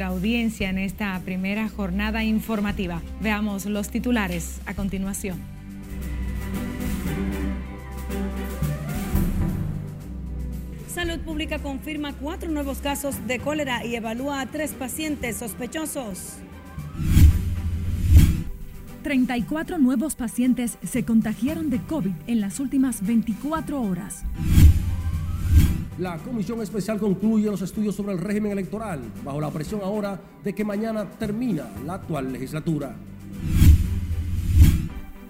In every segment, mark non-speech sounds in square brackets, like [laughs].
nuestra audiencia en esta primera jornada informativa. Veamos los titulares a continuación. Salud Pública confirma cuatro nuevos casos de cólera y evalúa a tres pacientes sospechosos. 34 nuevos pacientes se contagiaron de COVID en las últimas 24 horas. La Comisión Especial concluye los estudios sobre el régimen electoral, bajo la presión ahora de que mañana termina la actual legislatura.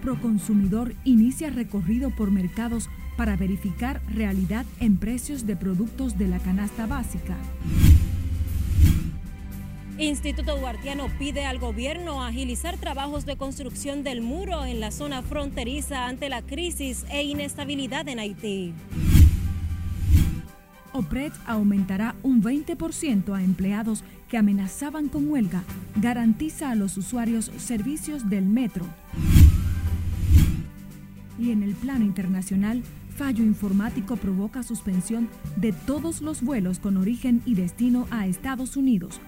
Proconsumidor inicia recorrido por mercados para verificar realidad en precios de productos de la canasta básica. Instituto Duartiano pide al gobierno agilizar trabajos de construcción del muro en la zona fronteriza ante la crisis e inestabilidad en Haití. OPRED aumentará un 20% a empleados que amenazaban con huelga. Garantiza a los usuarios servicios del metro. Y en el plano internacional, fallo informático provoca suspensión de todos los vuelos con origen y destino a Estados Unidos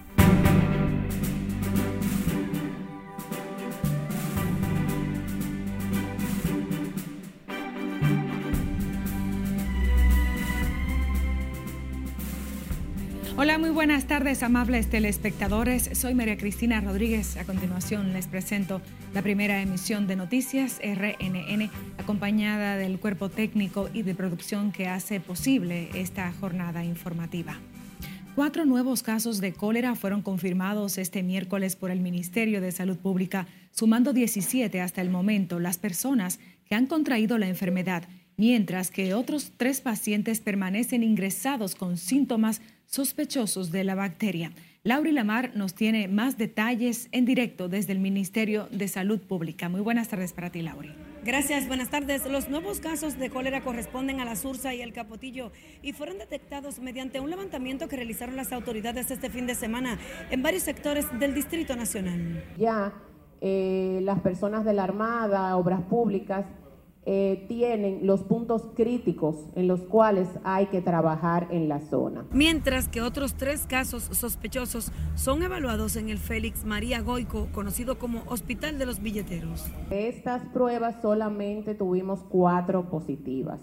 Hola, muy buenas tardes, amables telespectadores. Soy María Cristina Rodríguez. A continuación les presento la primera emisión de Noticias RNN, acompañada del cuerpo técnico y de producción que hace posible esta jornada informativa. Cuatro nuevos casos de cólera fueron confirmados este miércoles por el Ministerio de Salud Pública, sumando 17 hasta el momento las personas que han contraído la enfermedad, mientras que otros tres pacientes permanecen ingresados con síntomas sospechosos de la bacteria. Lauri Lamar nos tiene más detalles en directo desde el Ministerio de Salud Pública. Muy buenas tardes para ti, Lauri. Gracias, buenas tardes. Los nuevos casos de cólera corresponden a la Sursa y el Capotillo y fueron detectados mediante un levantamiento que realizaron las autoridades este fin de semana en varios sectores del Distrito Nacional. Ya eh, las personas de la Armada, obras públicas, eh, tienen los puntos críticos en los cuales hay que trabajar en la zona. Mientras que otros tres casos sospechosos son evaluados en el Félix María Goico, conocido como Hospital de los Billeteros. De estas pruebas solamente tuvimos cuatro positivas.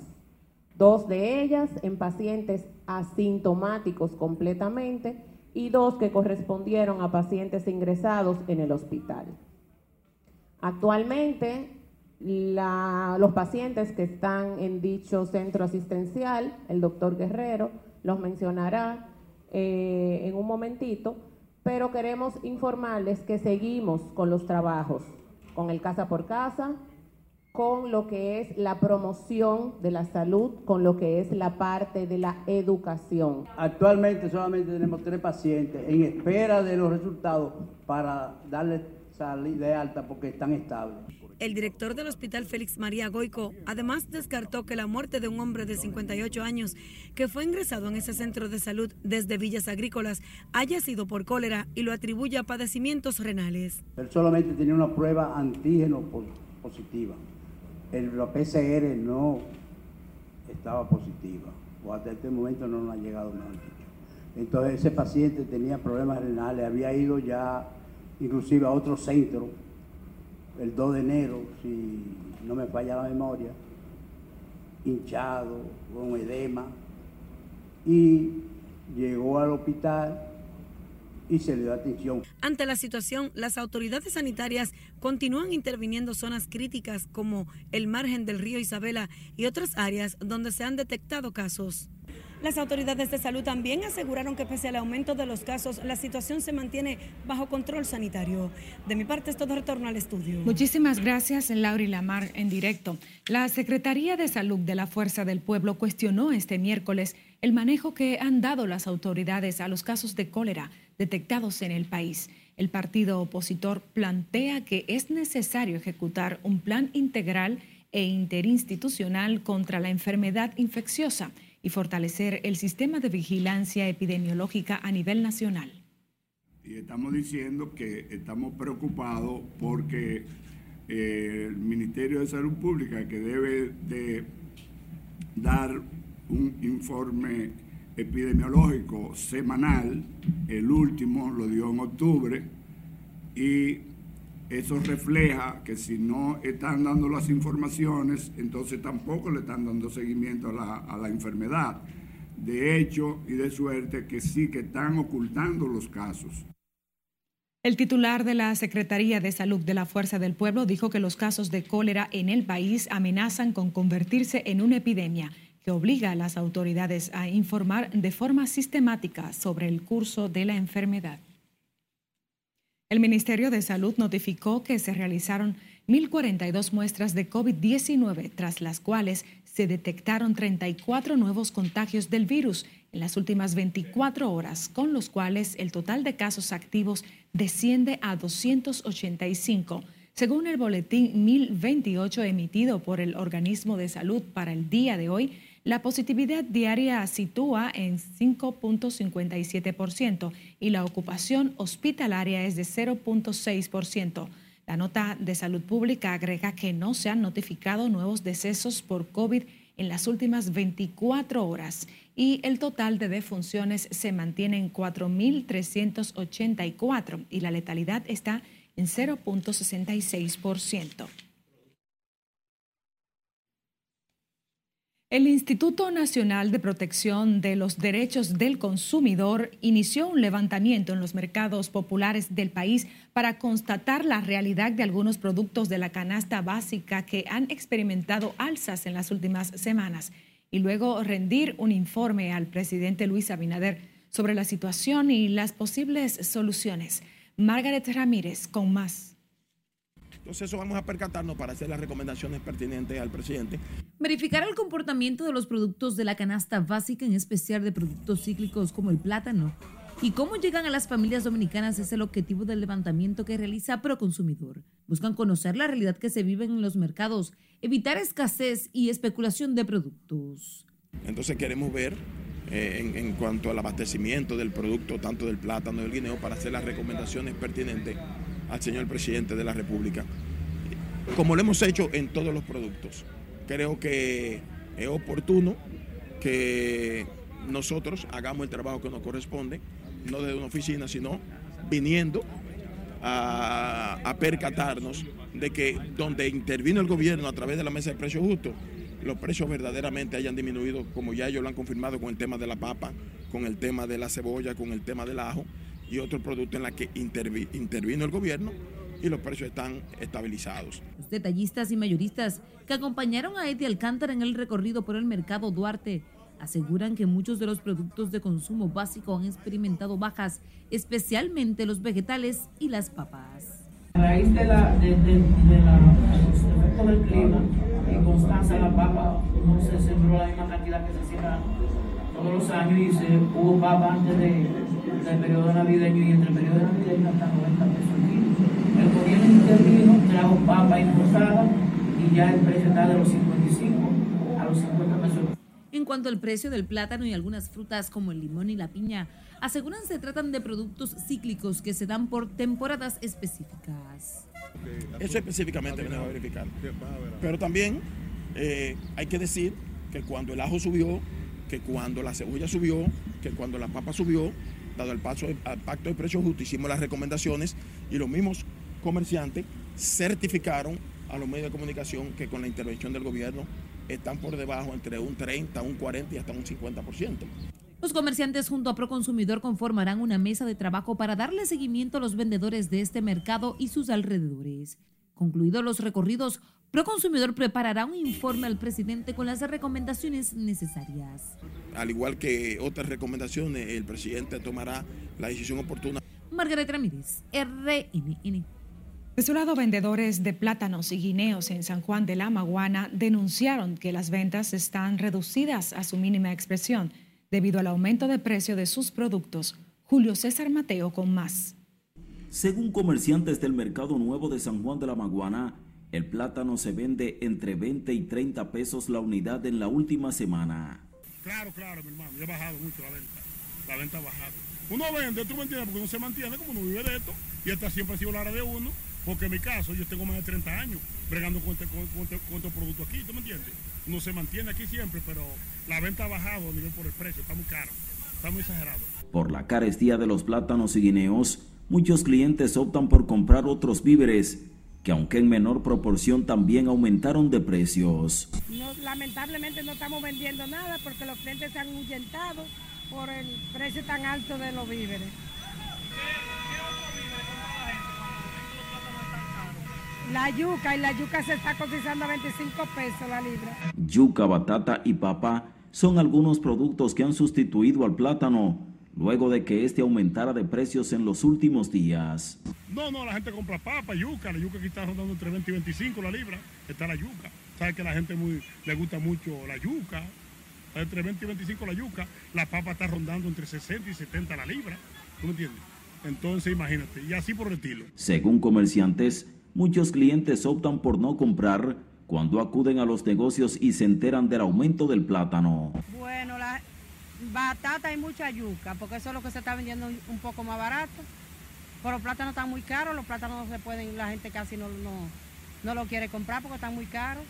Dos de ellas en pacientes asintomáticos completamente y dos que correspondieron a pacientes ingresados en el hospital. Actualmente los pacientes que están en dicho centro asistencial, el doctor Guerrero los mencionará eh, en un momentito, pero queremos informarles que seguimos con los trabajos, con el casa por casa, con lo que es la promoción de la salud, con lo que es la parte de la educación. Actualmente solamente tenemos tres pacientes en espera de los resultados para darles salida de alta porque están estables. El director del Hospital Félix María Goico además descartó que la muerte de un hombre de 58 años que fue ingresado en ese centro de salud desde Villas Agrícolas haya sido por cólera y lo atribuye a padecimientos renales. Él solamente tenía una prueba antígeno positiva. El, la PCR no estaba positiva o hasta este momento no nos ha llegado nada. Entonces ese paciente tenía problemas renales, había ido ya inclusive a otro centro el 2 de enero, si no me falla la memoria, hinchado, con edema, y llegó al hospital y se le dio atención. Ante la situación, las autoridades sanitarias continúan interviniendo zonas críticas como el margen del río Isabela y otras áreas donde se han detectado casos. Las autoridades de salud también aseguraron que pese al aumento de los casos, la situación se mantiene bajo control sanitario. De mi parte es todo retorno al estudio. Muchísimas gracias, Lauri Lamar, en directo. La Secretaría de Salud de la Fuerza del Pueblo cuestionó este miércoles el manejo que han dado las autoridades a los casos de cólera detectados en el país. El partido opositor plantea que es necesario ejecutar un plan integral e interinstitucional contra la enfermedad infecciosa y fortalecer el sistema de vigilancia epidemiológica a nivel nacional. Y estamos diciendo que estamos preocupados porque eh, el Ministerio de Salud Pública, que debe de dar un informe epidemiológico semanal, el último lo dio en octubre, y eso refleja que si no están dando las informaciones, entonces tampoco le están dando seguimiento a la, a la enfermedad. De hecho y de suerte que sí que están ocultando los casos. El titular de la Secretaría de Salud de la Fuerza del Pueblo dijo que los casos de cólera en el país amenazan con convertirse en una epidemia que obliga a las autoridades a informar de forma sistemática sobre el curso de la enfermedad. El Ministerio de Salud notificó que se realizaron 1.042 muestras de COVID-19, tras las cuales se detectaron 34 nuevos contagios del virus en las últimas 24 horas, con los cuales el total de casos activos desciende a 285. Según el boletín 1028 emitido por el organismo de salud para el día de hoy, la positividad diaria sitúa en 5.57% y la ocupación hospitalaria es de 0.6%. La nota de salud pública agrega que no se han notificado nuevos decesos por COVID en las últimas 24 horas y el total de defunciones se mantiene en 4.384 y la letalidad está en 0.66%. El Instituto Nacional de Protección de los Derechos del Consumidor inició un levantamiento en los mercados populares del país para constatar la realidad de algunos productos de la canasta básica que han experimentado alzas en las últimas semanas y luego rendir un informe al presidente Luis Abinader sobre la situación y las posibles soluciones. Margaret Ramírez con más. Entonces eso vamos a percatarnos para hacer las recomendaciones pertinentes al presidente. Verificar el comportamiento de los productos de la canasta básica, en especial de productos cíclicos como el plátano, y cómo llegan a las familias dominicanas es el objetivo del levantamiento que realiza Proconsumidor. Buscan conocer la realidad que se vive en los mercados, evitar escasez y especulación de productos. Entonces queremos ver eh, en, en, cuanto al abastecimiento del producto, tanto del plátano y del guineo, para hacer las recomendaciones pertinentes al señor presidente de la República, como lo hemos hecho en todos los productos. Creo que es oportuno que nosotros hagamos el trabajo que nos corresponde, no desde una oficina, sino viniendo a, percatarnos de que donde intervino el gobierno a través de la mesa de precios justos, los precios verdaderamente hayan disminuido, como ya ellos lo han confirmado con el tema de la papa, con el tema de la cebolla, con el tema del ajo, y otros productos en la que intervino el gobierno y los precios están estabilizados. Los detallistas y mayoristas que acompañaron a Eddie Alcántara en el recorrido por el mercado Duarte aseguran que muchos de los productos de consumo básico han experimentado bajas, especialmente los vegetales y las papas. A raíz de la, de, de, de la efecto del clima y constancia de la papa, no se sembró la misma cantidad que se hacía todos los años y se hubo papa antes de del periodo navideño y entre el periodo navideño hasta 90 pesos el kilo. El gobierno intervino, trajo papa importada y ya el precio está de los 55 a los 50 pesos. En cuanto al precio del plátano y algunas frutas como el limón y la piña, aseguran se tratan de productos cíclicos que se dan por temporadas específicas. Eso específicamente venimos a verificar. Pero también eh, hay que decir que cuando el ajo subió, que cuando la cebolla subió, que cuando la papa subió, dado el paso al pacto de precios justos, hicimos las recomendaciones y los mismos comerciantes certificaron a los medios de comunicación que con la intervención del gobierno están por debajo entre un 30, un 40 y hasta un 50%. Los comerciantes junto a Proconsumidor conformarán una mesa de trabajo para darle seguimiento a los vendedores de este mercado y sus alrededores. Concluidos los recorridos, Proconsumidor preparará un informe al presidente con las recomendaciones necesarias. Al igual que otras recomendaciones, el presidente tomará la decisión oportuna. Margaret Ramírez, RNN. De su lado, vendedores de plátanos y guineos en San Juan de la Maguana denunciaron que las ventas están reducidas a su mínima expresión debido al aumento de precio de sus productos. Julio César Mateo con más. Según comerciantes del Mercado Nuevo de San Juan de la Maguana, el plátano se vende entre 20 y 30 pesos la unidad en la última semana. Claro, claro, mi hermano, ya ha bajado mucho la venta. La venta ha bajado. Uno vende, tú me entiendes, porque uno se mantiene como uno vive de esto y esta siempre ha sido la área de uno, porque en mi caso yo tengo más de 30 años bregando con, este, con, con, este, con estos productos aquí, ¿tú me entiendes? Uno se mantiene aquí siempre, pero la venta ha bajado a nivel por el precio, está muy caro. está muy exagerado. Por la carestía de los plátanos y guineos, muchos clientes optan por comprar otros víveres que aunque en menor proporción también aumentaron de precios. lamentablemente no estamos vendiendo nada porque los clientes se han ahuyentado por el precio tan alto de los víveres. La yuca y la yuca se está cotizando a 25 pesos la libra. Yuca, batata y papa son algunos productos que han sustituido al plátano luego de que este aumentara de precios en los últimos días. No, no, la gente compra papa, yuca, la yuca que está rondando entre 20 y 25 la libra, está la yuca. Sabe que a la gente muy, le gusta mucho la yuca, entre 20 y 25 la yuca, la papa está rondando entre 60 y 70 la libra, ¿tú me entiendes? Entonces imagínate, y así por el estilo. Según comerciantes, muchos clientes optan por no comprar cuando acuden a los negocios y se enteran del aumento del plátano. Bueno, la batata y mucha yuca, porque eso es lo que se está vendiendo un poco más barato. Pero los plátanos están muy caros, los plátanos no se pueden, la gente casi no, no, no lo quiere comprar porque están muy caros.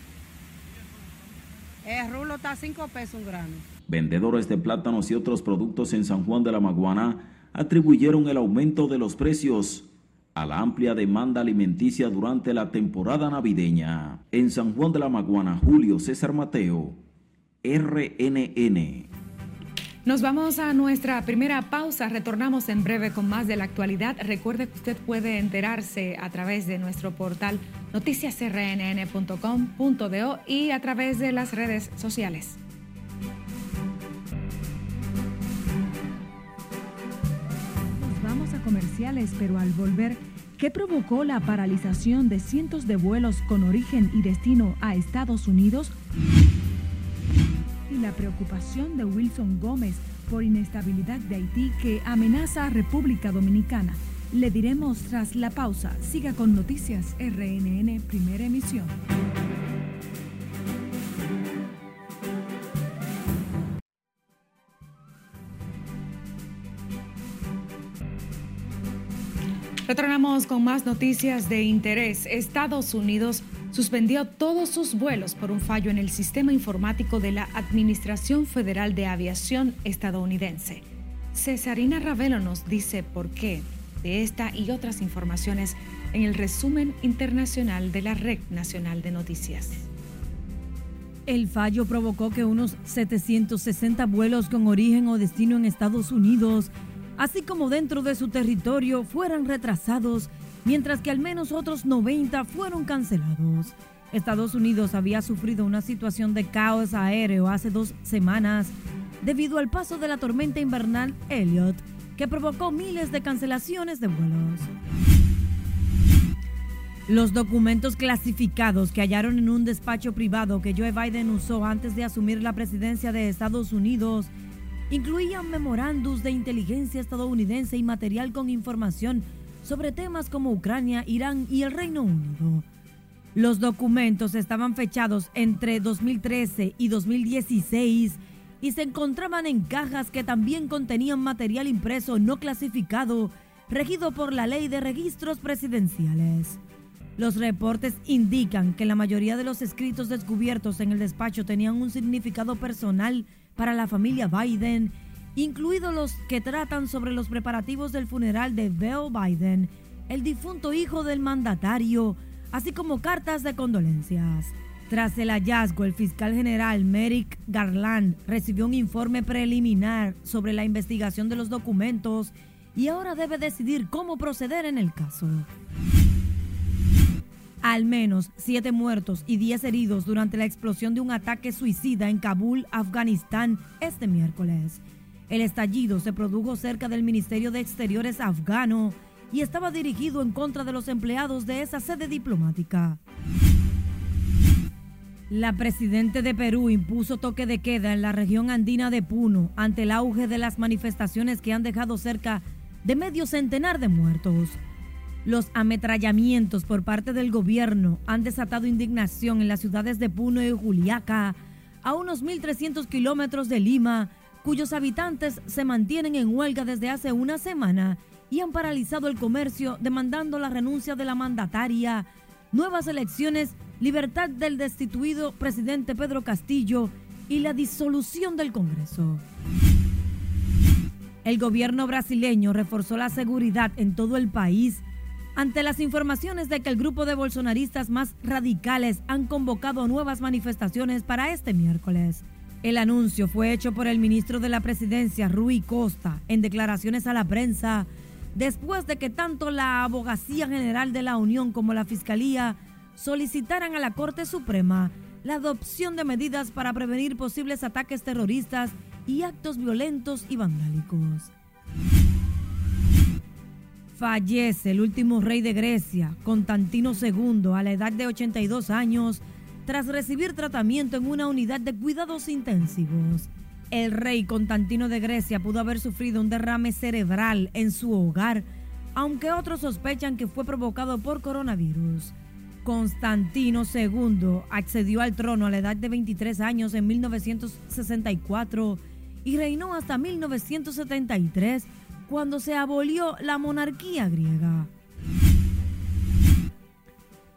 El rulo está a 5 pesos un grano. Vendedores de plátanos y otros productos en San Juan de la Maguana atribuyeron el aumento de los precios a la amplia demanda alimenticia durante la temporada navideña. En San Juan de la Maguana, Julio César Mateo, RNN. Nos vamos a nuestra primera pausa. Retornamos en breve con más de la actualidad. Recuerde que usted puede enterarse a través de nuestro portal noticiasrnn.com.do y a través de las redes sociales. comerciales, pero al volver, ¿qué provocó la paralización de cientos de vuelos con origen y destino a Estados Unidos? La preocupación de Wilson Gómez por inestabilidad de Haití que amenaza a República Dominicana. Le diremos tras la pausa. Siga con Noticias RNN, primera emisión. Retornamos con más noticias de interés. Estados Unidos suspendió todos sus vuelos por un fallo en el sistema informático de la Administración Federal de Aviación estadounidense. Cesarina Ravelo nos dice por qué de esta y otras informaciones en el resumen internacional de la Red Nacional de Noticias. El fallo provocó que unos 760 vuelos con origen o destino en Estados Unidos así como dentro de su territorio, fueran retrasados, mientras que al menos otros 90 fueron cancelados. Estados Unidos había sufrido una situación de caos aéreo hace dos semanas debido al paso de la tormenta invernal Elliot, que provocó miles de cancelaciones de vuelos. Los documentos clasificados que hallaron en un despacho privado que Joe Biden usó antes de asumir la presidencia de Estados Unidos incluían memorandos de inteligencia estadounidense y material con información sobre temas como Ucrania, Irán y el Reino Unido. Los documentos estaban fechados entre 2013 y 2016 y se encontraban en cajas que también contenían material impreso no clasificado, regido por la ley de registros presidenciales. Los reportes indican que la mayoría de los escritos descubiertos en el despacho tenían un significado personal para la familia Biden, incluidos los que tratan sobre los preparativos del funeral de Bill Biden, el difunto hijo del mandatario, así como cartas de condolencias. Tras el hallazgo, el fiscal general Merrick Garland recibió un informe preliminar sobre la investigación de los documentos y ahora debe decidir cómo proceder en el caso. Al menos siete muertos y diez heridos durante la explosión de un ataque suicida en Kabul, Afganistán, este miércoles. El estallido se produjo cerca del Ministerio de Exteriores afgano y estaba dirigido en contra de los empleados de esa sede diplomática. La presidenta de Perú impuso toque de queda en la región andina de Puno ante el auge de las manifestaciones que han dejado cerca de medio centenar de muertos. Los ametrallamientos por parte del gobierno han desatado indignación en las ciudades de Puno y Juliaca, a unos 1.300 kilómetros de Lima, cuyos habitantes se mantienen en huelga desde hace una semana y han paralizado el comercio demandando la renuncia de la mandataria, nuevas elecciones, libertad del destituido presidente Pedro Castillo y la disolución del Congreso. El gobierno brasileño reforzó la seguridad en todo el país ante las informaciones de que el grupo de bolsonaristas más radicales han convocado nuevas manifestaciones para este miércoles. El anuncio fue hecho por el ministro de la Presidencia, Rui Costa, en declaraciones a la prensa, después de que tanto la Abogacía General de la Unión como la Fiscalía solicitaran a la Corte Suprema la adopción de medidas para prevenir posibles ataques terroristas y actos violentos y vandálicos. Fallece el último rey de Grecia, Constantino II, a la edad de 82 años, tras recibir tratamiento en una unidad de cuidados intensivos. El rey Constantino de Grecia pudo haber sufrido un derrame cerebral en su hogar, aunque otros sospechan que fue provocado por coronavirus. Constantino II accedió al trono a la edad de 23 años en 1964 y reinó hasta 1973, cuando se abolió la monarquía griega.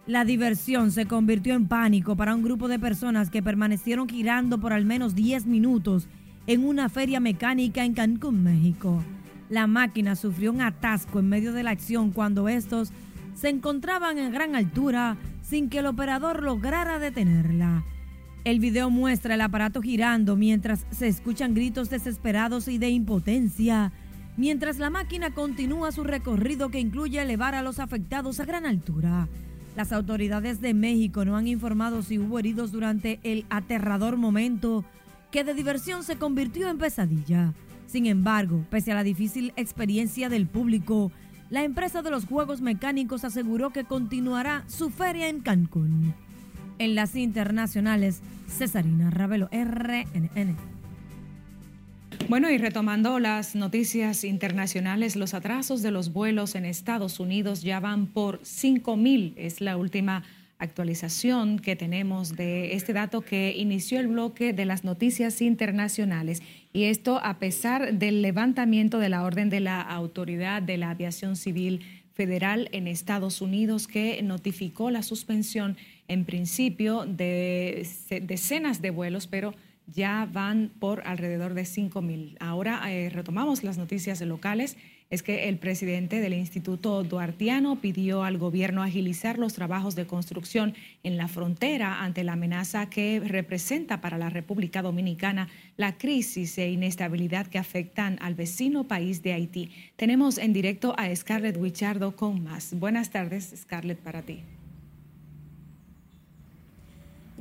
La diversión se convirtió en pánico para un grupo de personas que permanecieron girando por al menos 10 minutos en una feria mecánica en Cancún, México. La máquina sufrió un atasco en medio de la acción cuando estos se encontraban en gran altura sin que el operador lograra detenerla. El video muestra el aparato girando mientras se escuchan gritos desesperados y de impotencia, mientras la máquina continúa su recorrido que incluye elevar a los afectados a gran altura. Las autoridades de México no han informado si hubo heridos durante el aterrador momento que de diversión se convirtió en pesadilla. Sin embargo, pese a la difícil experiencia del público, la empresa de los juegos mecánicos aseguró que continuará su feria en Cancún. En las internacionales, Cesarina Ravelo, RNN. Bueno, y retomando las noticias internacionales, los atrasos de los vuelos en Estados Unidos ya van por 5.000. Es la última actualización que tenemos de este dato que inició el bloque de las noticias internacionales. Y esto a pesar del levantamiento de la orden de la Autoridad de la Aviación Civil Federal en Estados Unidos que notificó la suspensión en principio de decenas de vuelos, pero ya van por alrededor de 5.000. Ahora eh, retomamos las noticias locales es que el presidente del Instituto Duartiano pidió al gobierno agilizar los trabajos de construcción en la frontera ante la amenaza que representa para la República Dominicana la crisis e inestabilidad que afectan al vecino país de Haití. Tenemos en directo a Scarlett Wichardo con más. Buenas tardes, Scarlett, para ti.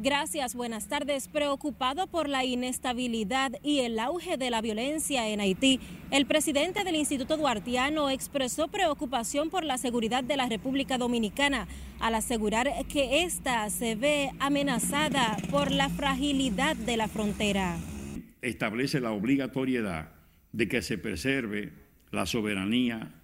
Gracias, buenas tardes. Preocupado por la inestabilidad y el auge de la violencia en Haití, el presidente del Instituto Duartiano expresó preocupación por la seguridad de la República Dominicana al asegurar que ésta se ve amenazada por la fragilidad de la frontera. Establece la obligatoriedad de que se preserve la soberanía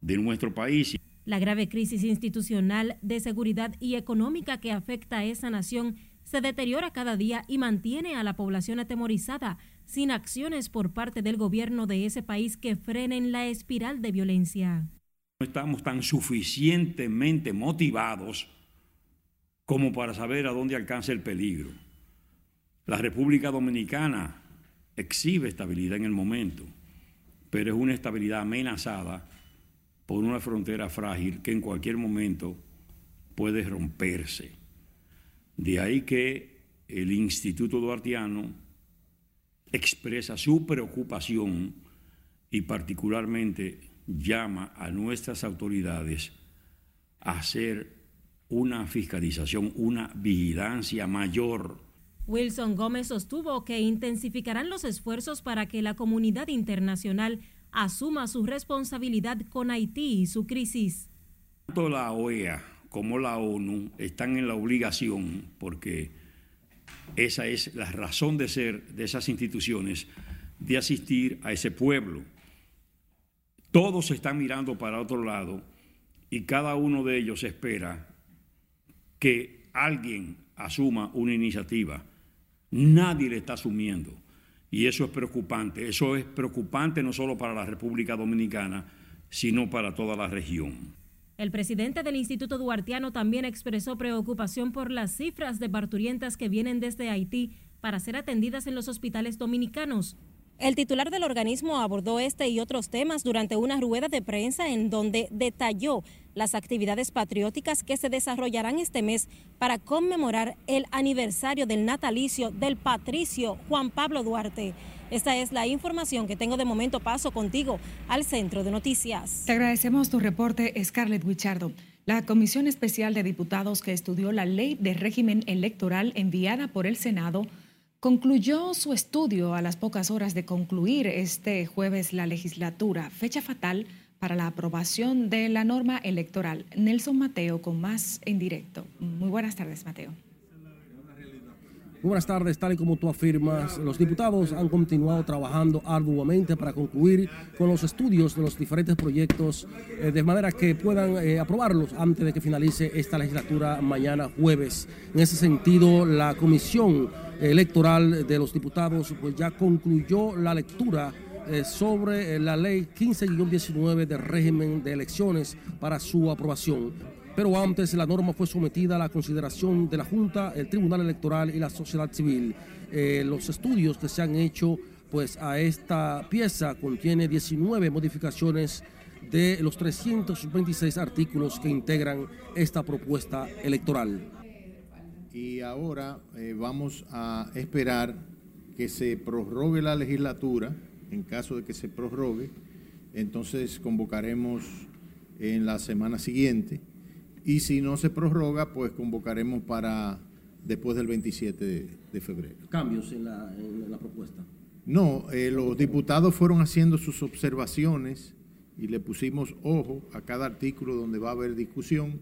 de nuestro país. La grave crisis institucional de seguridad y económica que afecta a esa nación se deteriora cada día y mantiene a la población atemorizada, sin acciones por parte del gobierno de ese país que frenen la espiral de violencia. No estamos tan suficientemente motivados como para saber a dónde alcanza el peligro. La República Dominicana exhibe estabilidad en el momento, pero es una estabilidad amenazada por una frontera frágil que en cualquier momento puede romperse. De ahí que el Instituto Duartiano expresa su preocupación y particularmente llama a nuestras autoridades a hacer una fiscalización, una vigilancia mayor. Wilson Gómez sostuvo que intensificarán los esfuerzos para que la comunidad internacional asuma su responsabilidad con Haití y su crisis. La OEA como la ONU están en la obligación, porque esa es la razón de ser de esas instituciones, de asistir a ese pueblo. Todos están mirando para otro lado y cada uno de ellos espera que alguien asuma una iniciativa. Nadie le está asumiendo. Y eso es preocupante. Eso es preocupante no solo para la República Dominicana, sino para toda la región. El presidente del Instituto Duartiano también expresó preocupación por las cifras de parturientas que vienen desde Haití para ser atendidas en los hospitales dominicanos. El titular del organismo abordó este y otros temas durante una rueda de prensa en donde detalló las actividades patrióticas que se desarrollarán este mes para conmemorar el aniversario del natalicio del patricio Juan Pablo Duarte. Esta es la información que tengo de momento. Paso contigo al centro de noticias. Te agradecemos tu reporte, Scarlett Wichardo. La Comisión Especial de Diputados que estudió la ley de régimen electoral enviada por el Senado concluyó su estudio a las pocas horas de concluir este jueves la legislatura, fecha fatal para la aprobación de la norma electoral. Nelson Mateo con más en directo. Muy buenas tardes, Mateo. Buenas tardes, tal y como tú afirmas, los diputados han continuado trabajando arduamente para concluir con los estudios de los diferentes proyectos eh, de manera que puedan eh, aprobarlos antes de que finalice esta legislatura mañana jueves. En ese sentido, la Comisión Electoral de los Diputados pues ya concluyó la lectura eh, sobre la ley 15-19 de régimen de elecciones para su aprobación pero antes la norma fue sometida a la consideración de la Junta, el Tribunal Electoral y la sociedad civil. Eh, los estudios que se han hecho pues, a esta pieza contiene 19 modificaciones de los 326 artículos que integran esta propuesta electoral. Y ahora eh, vamos a esperar que se prorrogue la legislatura, en caso de que se prorrogue, entonces convocaremos en la semana siguiente y si no se prorroga, pues convocaremos para después del 27 de, febrero. ¿Cambios en la, propuesta? No, eh, los diputados fueron haciendo sus observaciones y le pusimos ojo a cada artículo donde va a haber discusión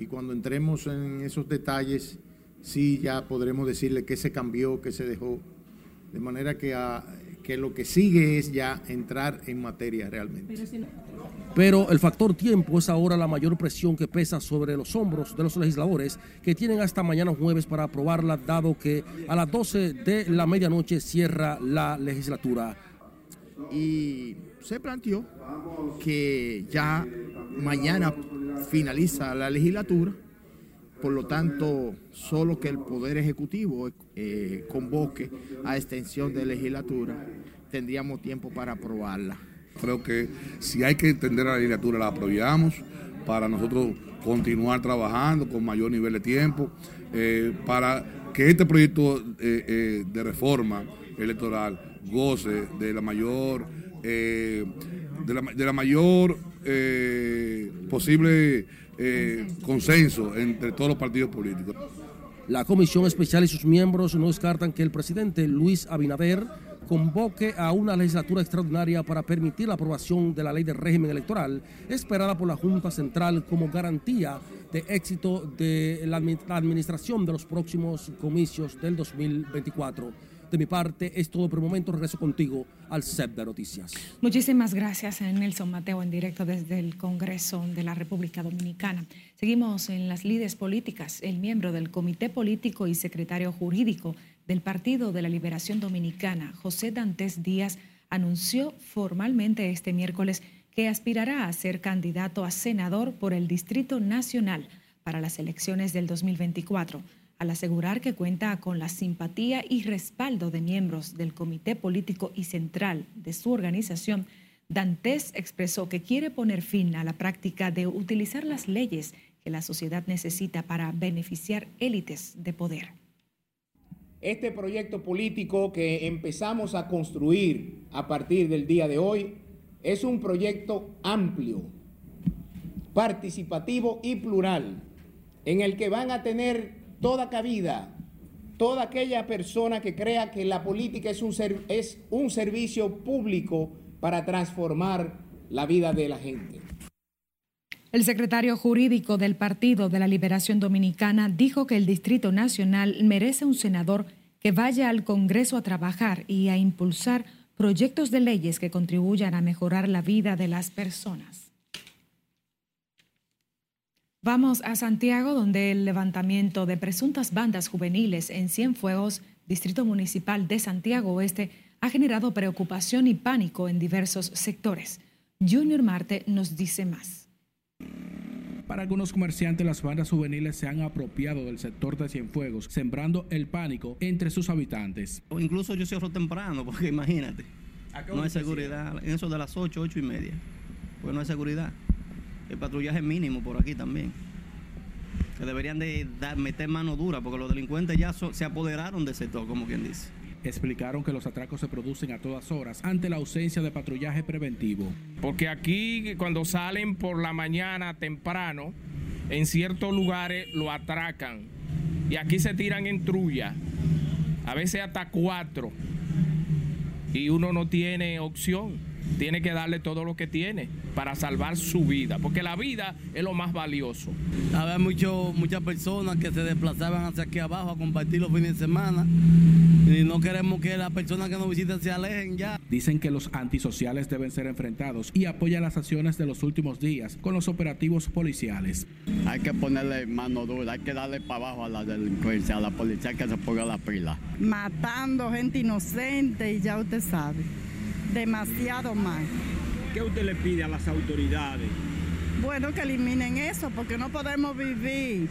y cuando entremos en esos detalles, sí ya podremos decirle qué se cambió, qué se dejó, de manera que, que lo que sigue es ya entrar en materia realmente. Pero el factor tiempo es ahora la mayor presión que pesa sobre los hombros de los legisladores que tienen hasta mañana jueves para aprobarla, dado que a las 12 de la medianoche cierra la legislatura. Y se planteó que ya mañana finaliza la legislatura, por lo tanto, solo que el Poder Ejecutivo eh, convoque a extensión de legislatura, tendríamos tiempo para aprobarla. Creo que si hay que extender la legislatura, la apoyamos para nosotros continuar trabajando con mayor nivel de tiempo, eh, para que este proyecto eh, de reforma electoral goce de la mayor, de la, de la mayor posible consenso entre todos los partidos políticos. La comisión especial y sus miembros no descartan que el presidente Luis Abinader convoque a una legislatura extraordinaria para permitir la aprobación de la ley de régimen electoral esperada por la Junta Central como garantía de éxito de la administración de los próximos comicios del 2024. De mi parte, es todo por el momento. Regreso contigo al CEP de Noticias. Muchísimas gracias, Nelson Mateo, en directo desde el Congreso de la República Dominicana. Seguimos en las lides políticas. El miembro del Comité Político y Secretario Jurídico del Partido de la Liberación Dominicana, José Dantes Díaz, anunció formalmente este miércoles que aspirará a ser candidato a senador por el Distrito Nacional para las elecciones del 2024, al asegurar que cuenta con la simpatía y respaldo de miembros del Comité Político y Central de su organización. Dantes expresó que quiere poner fin a la práctica de utilizar las leyes que la sociedad necesita para beneficiar élites de poder. Este proyecto político que empezamos a construir a partir del día de hoy es un proyecto amplio, participativo y plural, en el que van a tener toda cabida toda aquella persona que crea que la política es un, servicio público para transformar la vida de la gente. El secretario jurídico del Partido de la Liberación Dominicana dijo que el Distrito Nacional merece un senador que vaya al Congreso a trabajar y a impulsar proyectos de leyes que contribuyan a mejorar la vida de las personas. Vamos a Santiago, donde el levantamiento de presuntas bandas juveniles en Cienfuegos, Distrito Municipal de Santiago Oeste, ha generado preocupación y pánico en diversos sectores. Junior Marte nos dice más. Para algunos comerciantes, las bandas juveniles se han apropiado del sector de Cienfuegos, sembrando el pánico entre sus habitantes. incluso yo cierro temprano, porque imagínate. No hay seguridad. En eso de las 8, 8 y media. Pues no hay seguridad. El patrullaje mínimo por aquí también. Que deberían de meter mano dura porque los delincuentes ya se apoderaron del sector, como quien dice. Explicaron que los atracos se producen a todas horas ante la ausencia de patrullaje preventivo. Porque aquí cuando salen por la mañana temprano, en ciertos lugares lo atracan. Y aquí se tiran en trulla, a veces hasta cuatro. Y uno no tiene opción tiene que darle todo lo que tiene para salvar su vida, porque la vida es lo más valioso. Había mucho, muchas personas que se desplazaban hacia aquí abajo a compartir los fines de semana y no queremos que las personas que nos visiten se alejen ya. Dicen que los antisociales deben ser enfrentados y apoyan las acciones de los últimos días con los operativos policiales. Hay que ponerle mano dura, hay que darle para abajo a la delincuencia, a la policía que se ponga la pila. Matando gente inocente y ya usted sabe demasiado mal. ¿Qué usted le pide a las autoridades? Bueno, que eliminen eso, porque no podemos vivir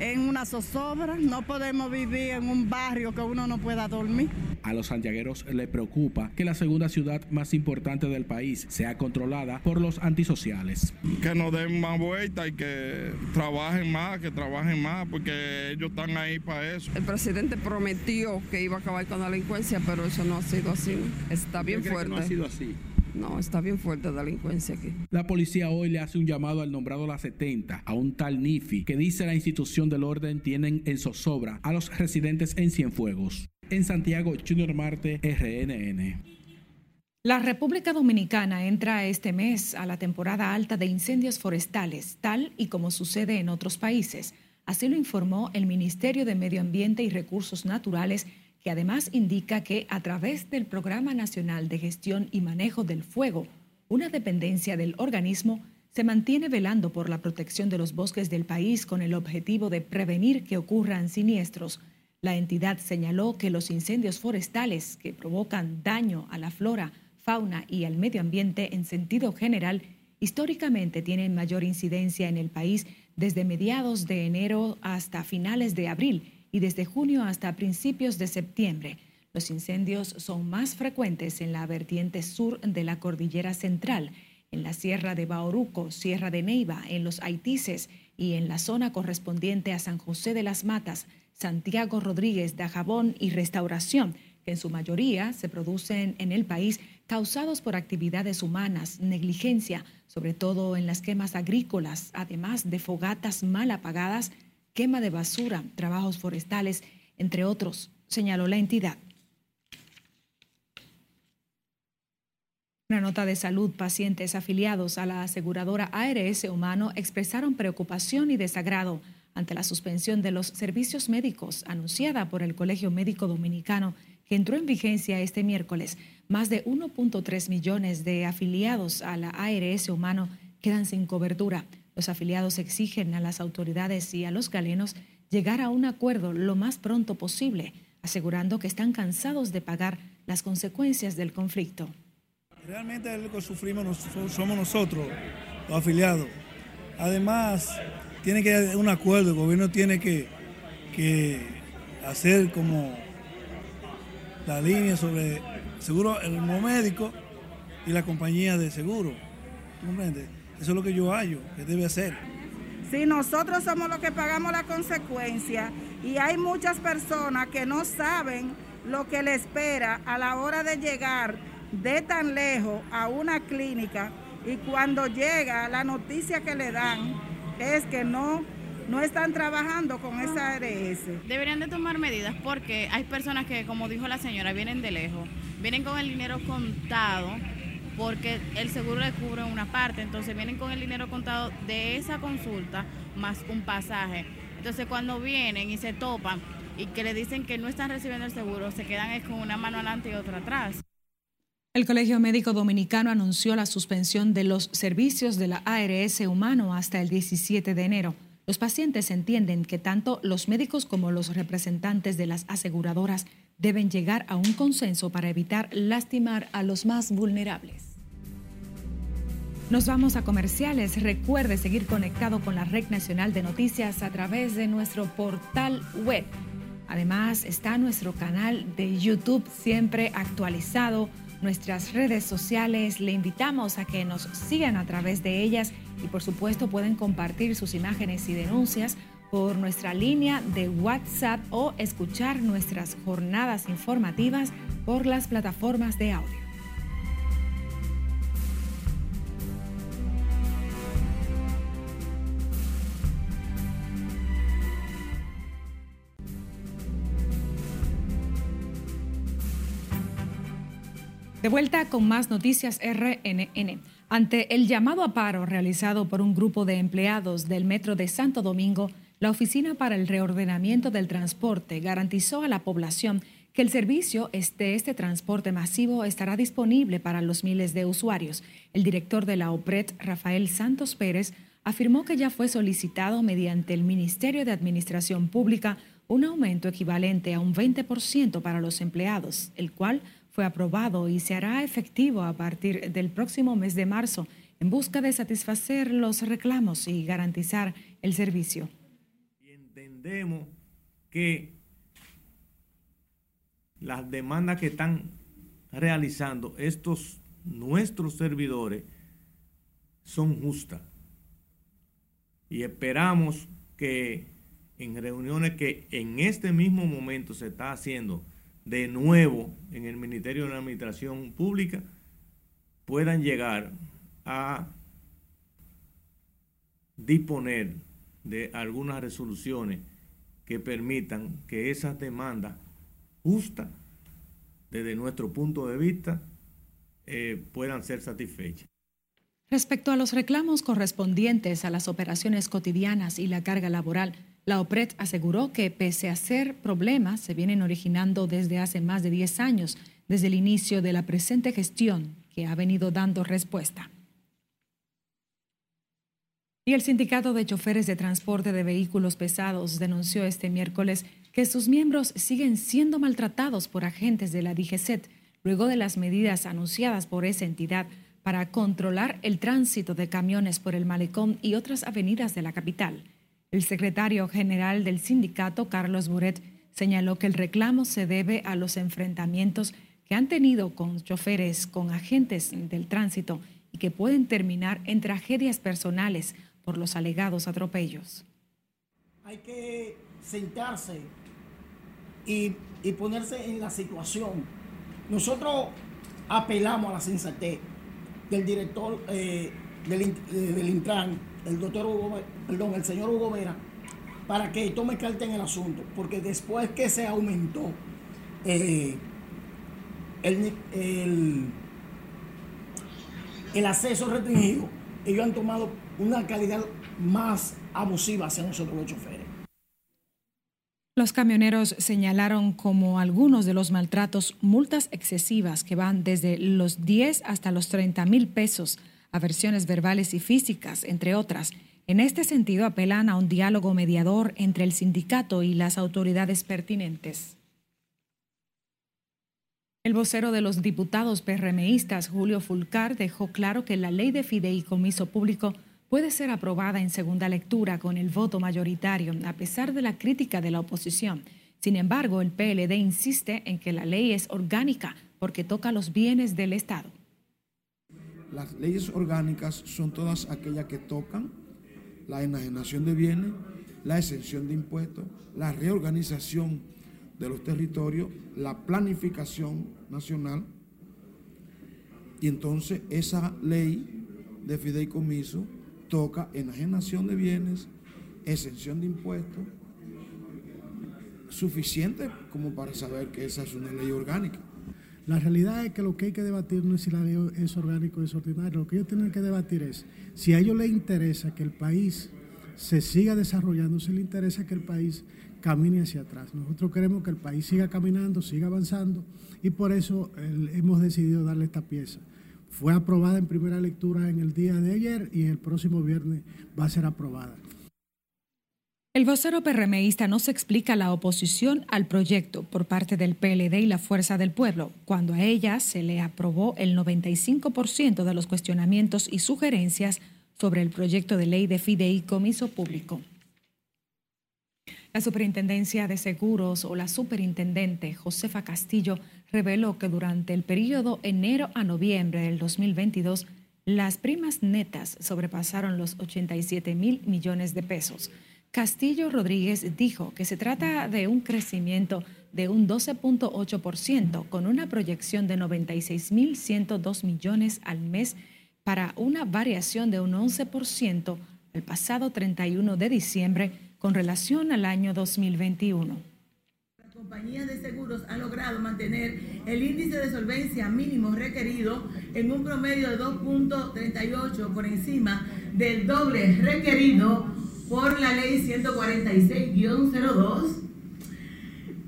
en una zozobra, no podemos vivir en un barrio que uno no pueda dormir. A los santiagueros les preocupa que la segunda ciudad más importante del país sea controlada por los antisociales. Que nos den más vuelta y que trabajen más, que trabajen más, porque ellos están ahí para eso. El presidente prometió que iba a acabar con la delincuencia, pero eso no ha sido así. Está bien fuerte. no ha sido así? No, está bien fuerte la delincuencia aquí. La policía hoy le hace un llamado al nombrado La 70, a un tal NIFI, que dice la institución del orden tienen en zozobra a los residentes en Cienfuegos. En Santiago, Junior Marte, RNN. La República Dominicana entra este mes a la temporada alta de incendios forestales, tal y como sucede en otros países. Así lo informó el Ministerio de Medio Ambiente y Recursos Naturales, que además indica que a través del Programa Nacional de Gestión y Manejo del Fuego, una dependencia del organismo, se mantiene velando por la protección de los bosques del país con el objetivo de prevenir que ocurran siniestros. La entidad señaló que los incendios forestales que provocan daño a la flora, fauna y al medio ambiente en sentido general históricamente tienen mayor incidencia en el país desde mediados de enero hasta finales de abril y desde junio hasta principios de septiembre. Los incendios son más frecuentes en la vertiente sur de la cordillera central, en la Sierra de Bauruco, Sierra de Neiva, en los Haitises y en la zona correspondiente a San José de las Matas, Santiago Rodríguez de Jabón y Restauración, que en su mayoría se producen en el país causados por actividades humanas, negligencia, sobre todo en las quemas agrícolas, además de fogatas mal apagadas, quema de basura, trabajos forestales, entre otros, señaló la entidad. Una nota de salud, pacientes afiliados a la aseguradora ARS Humano expresaron preocupación y desagrado ante la suspensión de los servicios médicos anunciada por el Colegio Médico Dominicano, que entró en vigencia este miércoles. Más de 1.3 millones de afiliados a la ARS Humano quedan sin cobertura. Los afiliados exigen a las autoridades y a los galenos llegar a un acuerdo lo más pronto posible, asegurando que están cansados de pagar las consecuencias del conflicto. Realmente lo que sufrimos somos nosotros, los afiliados. Además, tiene que haber un acuerdo, el gobierno tiene que, hacer como la línea sobre seguro el médico y la compañía de seguro. comprendes? Eso es lo que yo hallo, que debe hacer. Si nosotros somos los que pagamos la consecuencia y hay muchas personas que no saben lo que le espera a la hora de llegar de tan lejos a una clínica y cuando llega la noticia que le dan es que no, no están trabajando con esa ARS. Deberían de tomar medidas porque hay personas que, como dijo la señora, vienen de lejos, vienen con el dinero contado porque el seguro le cubre una parte, entonces vienen con el dinero contado de esa consulta más un pasaje. Entonces cuando vienen y se topan y que le dicen que no están recibiendo el seguro, se quedan con una mano adelante y otra atrás. El Colegio Médico Dominicano anunció la suspensión de los servicios de la ARS humano hasta el 17 de enero. Los pacientes entienden que tanto los médicos como los representantes de las aseguradoras deben llegar a un consenso para evitar lastimar a los más vulnerables. Nos vamos a comerciales. Recuerde seguir conectado con la Red Nacional de Noticias a través de nuestro portal web. Además está nuestro canal de YouTube siempre actualizado nuestras redes sociales. Le invitamos a que nos sigan a través de ellas y por supuesto pueden compartir sus imágenes y denuncias por nuestra línea de WhatsApp o escuchar nuestras jornadas informativas por las plataformas de audio. De vuelta con más noticias RNN. Ante el llamado a paro realizado por un grupo de empleados del Metro de Santo Domingo, la Oficina para el Reordenamiento del Transporte garantizó a la población que el servicio de este transporte masivo estará disponible para los miles de usuarios. El director de la OPRET, Rafael Santos Pérez, afirmó que ya fue solicitado mediante el Ministerio de Administración Pública un aumento equivalente a un 20% para los empleados, el cual fue aprobado y se hará efectivo a partir del próximo mes de marzo en busca de satisfacer los reclamos y garantizar el servicio. Entendemos que las demandas que están realizando estos nuestros servidores son justas. Y esperamos que en reuniones que en este mismo momento se está haciendo de nuevo en el Ministerio de la Administración Pública puedan llegar a disponer de algunas resoluciones que permitan que esas demandas justas, desde nuestro punto de vista, eh, puedan ser satisfechas. Respecto a los reclamos correspondientes a las operaciones cotidianas y la carga laboral, la OPRED aseguró que pese a ser problemas, se vienen originando desde hace más de 10 años, desde el inicio de la presente gestión, que ha venido dando respuesta. Y el Sindicato de Choferes de Transporte de Vehículos Pesados denunció este miércoles que sus miembros siguen siendo maltratados por agentes de la DGCET luego de las medidas anunciadas por esa entidad para controlar el tránsito de camiones por el malecón y otras avenidas de la capital. El secretario general del sindicato, Carlos Buret, señaló que el reclamo se debe a los enfrentamientos que han tenido con choferes, con agentes del tránsito y que pueden terminar en tragedias personales por los alegados atropellos. Hay que sentarse y, ponerse en la situación. Nosotros apelamos a la sensatez del director eh, del, eh, del Intran el doctor Hugo, perdón, el señor Hugo Vera, para que tome carta en el asunto, porque después que se aumentó eh, el, el, acceso restringido, ellos han tomado una calidad más abusiva hacia nosotros los choferes. Los camioneros señalaron como algunos de los maltratos multas excesivas que van desde los 10 hasta los 30 mil pesos aversiones verbales y físicas, entre otras. En este sentido, apelan a un diálogo mediador entre el sindicato y las autoridades pertinentes. El vocero de los diputados PRMistas, Julio Fulcar, dejó claro que la ley de fideicomiso público puede ser aprobada en segunda lectura con el voto mayoritario, a pesar de la crítica de la oposición. Sin embargo, el PLD insiste en que la ley es orgánica porque toca los bienes del Estado. Las leyes orgánicas son todas aquellas que tocan la enajenación de bienes, la exención de impuestos, la reorganización de los territorios, la planificación nacional. Y entonces esa ley de fideicomiso toca enajenación de bienes, exención de impuestos, suficiente como para saber que esa es una ley orgánica. La realidad es que lo que hay que debatir no es si la ley es orgánico o es ordinario. Lo que ellos tienen que debatir es si a ellos les interesa que el país se siga desarrollando, si les interesa que el país camine hacia atrás. Nosotros queremos que el país siga caminando, siga avanzando y por eso hemos decidido darle esta pieza. Fue aprobada en primera lectura en el día de ayer y el próximo viernes va a ser aprobada. El vocero PRMista no se explica la oposición al proyecto por parte del PLD y la Fuerza del Pueblo, cuando a ella se le aprobó el 95% de los cuestionamientos y sugerencias sobre el proyecto de ley de fideicomiso público. La Superintendencia de Seguros o la Superintendente Josefa Castillo reveló que durante el periodo enero a noviembre del 2022, las primas netas sobrepasaron los 87 mil millones de pesos. Castillo Rodríguez dijo que se trata de un crecimiento de un 12.8% con una proyección de 96.102 millones al mes para una variación de un 11% el pasado 31 de diciembre con relación al año 2021 Las compañías de seguros han logrado mantener el índice de solvencia mínimo requerido en un promedio de 2.38 por encima del doble requerido por la ley 146-02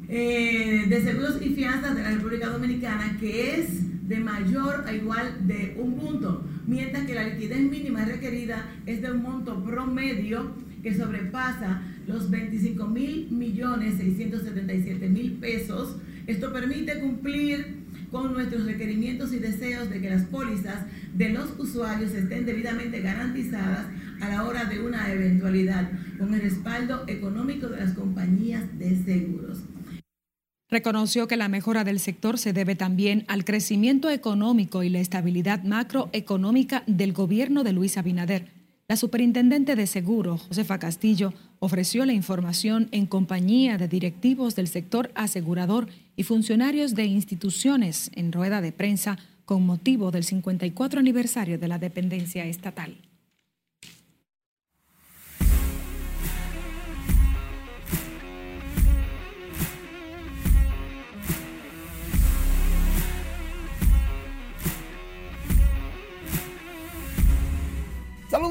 eh, de seguros y fianzas de la República Dominicana, que es de mayor a igual de un punto, mientras que la liquidez mínima requerida es de un monto promedio que sobrepasa los 25 mil millones 677 mil pesos. Esto permite cumplir con nuestros requerimientos y deseos de que las pólizas de los usuarios estén debidamente garantizadas a la hora de una eventualidad, con el respaldo económico de las compañías de seguros. Reconoció que la mejora del sector se debe también al crecimiento económico y la estabilidad macroeconómica del gobierno de Luis Abinader. La superintendente de Seguro, Josefa Castillo, ofreció la información en compañía de directivos del sector asegurador y funcionarios de instituciones en rueda de prensa con motivo del 54 aniversario de la dependencia estatal.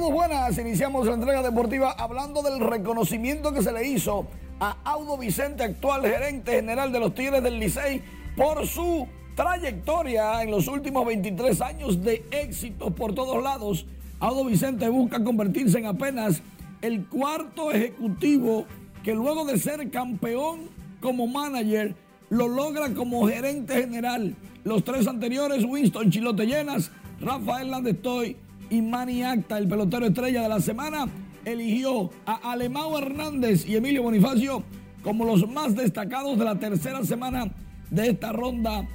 Buenas, iniciamos la entrega deportiva hablando del reconocimiento que se le hizo a Audo Vicente, actual gerente general de los Tigres del Licey, por su trayectoria en los últimos 23 años de éxito por todos lados. Audo Vicente busca convertirse en apenas el cuarto ejecutivo que luego de ser campeón como manager lo logra como gerente general. Los tres anteriores, Winston Chilote Llenas, Rafael Landestoy y Manny Acta, el pelotero estrella de la semana, eligió a Alemão Hernández y Emilio Bonifacio como los más destacados de la tercera semana de esta ronda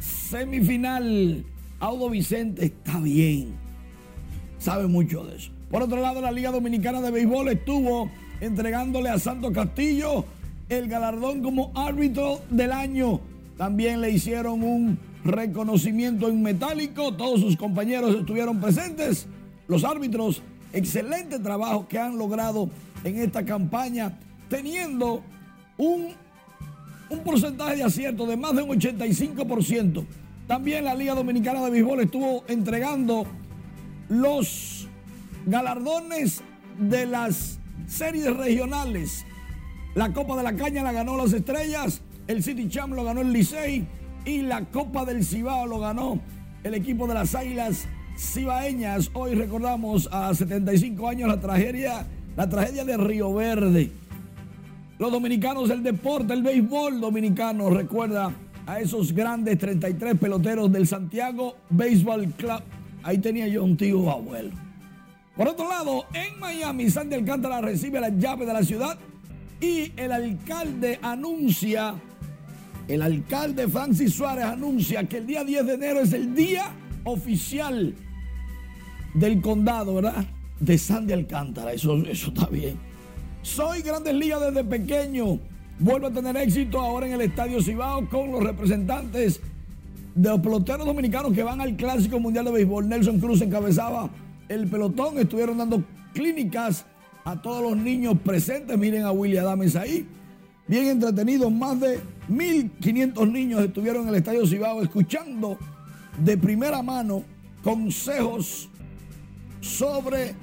semifinal. Audo Vicente está bien, sabe mucho de eso. Por otro lado, la Liga Dominicana de Béisbol estuvo entregándole a Santo Castillo el galardón como árbitro del año. También le hicieron un reconocimiento en metálico. Todos sus compañeros estuvieron presentes. Los árbitros, excelente trabajo que han logrado en esta campaña, teniendo un, un porcentaje de acierto de más de un 85%. También la Liga Dominicana de Béisbol estuvo entregando los galardones de las series regionales. La Copa de la Caña la ganó las Estrellas, el City Champ lo ganó el Licey y la Copa del Cibao lo ganó el equipo de las Águilas Cibaeñas. Hoy recordamos a 75 años la tragedia, la tragedia de Río Verde. Los dominicanos del deporte, el béisbol dominicano, recuerda a esos grandes 33 peloteros del Santiago Baseball Club. Ahí tenía yo un tío abuelo. Por otro lado, en Miami, Sandy Alcántara recibe la llave de la ciudad y el alcalde anuncia el alcalde Francis Suárez anuncia que el día 10 de enero es el día oficial del condado, ¿verdad? De Sandy Alcántara. Eso, eso está bien. Soy Grandes Ligas desde pequeño. Vuelvo a tener éxito ahora en el Estadio Cibao con los representantes de los peloteros dominicanos que van al Clásico Mundial de Béisbol. Nelson Cruz encabezaba el pelotón. Estuvieron dando clínicas a todos los niños presentes. Miren a William Adames ahí bien entretenidos. Más de 1.500 niños estuvieron en el Estadio Cibao escuchando de primera mano consejos sobre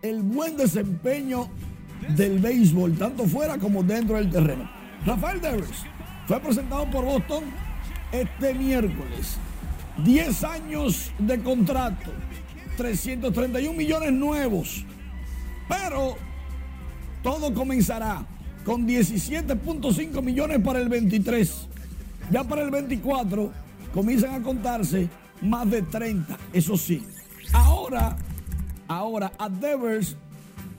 el buen desempeño del béisbol, tanto fuera como dentro del terreno. Rafael Devers fue presentado por Boston este miércoles. 10 años de contrato, 331 millones nuevos. Pero todo comenzará con 17.5 millones para el 23. Ya para el 24 comienzan a contarse más de 30, eso sí. Ahora, ahora, a Devers,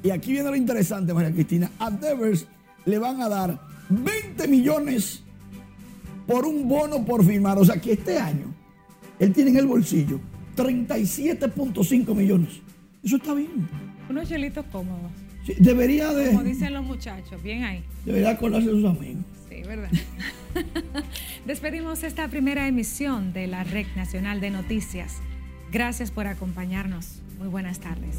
y aquí viene lo interesante, María Cristina, a Devers le van a dar 20 millones por un bono por firmar. O sea que este año él tiene en el bolsillo 37.5 millones. Eso está bien. Unos chelitos cómodos. Debería de. Como dicen los muchachos, bien ahí. Debería acordarse de sus amigos. Sí, ¿verdad? [laughs] Despedimos esta primera emisión de la Red Nacional de Noticias. Gracias por acompañarnos. Muy buenas tardes.